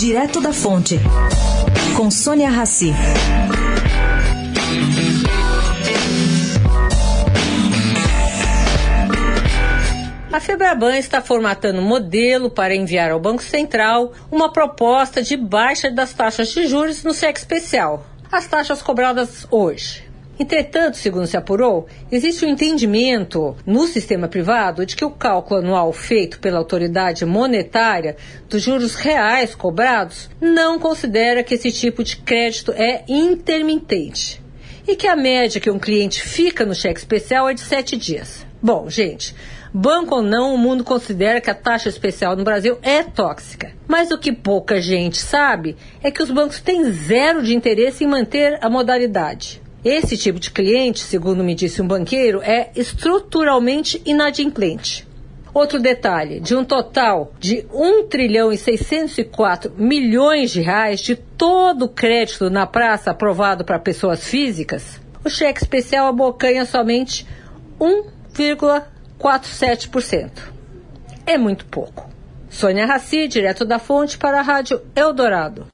Direto da Fonte, com Sônia Rassi. A Febraban está formatando modelo para enviar ao Banco Central uma proposta de baixa das taxas de juros no cheque especial, as taxas cobradas hoje. Entretanto, segundo se apurou, existe um entendimento no sistema privado de que o cálculo anual feito pela autoridade monetária dos juros reais cobrados não considera que esse tipo de crédito é intermitente e que a média que um cliente fica no cheque especial é de sete dias. Bom, gente, banco ou não, o mundo considera que a taxa especial no Brasil é tóxica. Mas o que pouca gente sabe é que os bancos têm zero de interesse em manter a modalidade. Esse tipo de cliente, segundo me disse um banqueiro, é estruturalmente inadimplente. Outro detalhe, de um total de 1 trilhão e 604 milhões de reais de todo o crédito na praça aprovado para pessoas físicas, o cheque especial abocanha somente 1,47%. É muito pouco. Sônia Raci, direto da fonte para a Rádio Eldorado.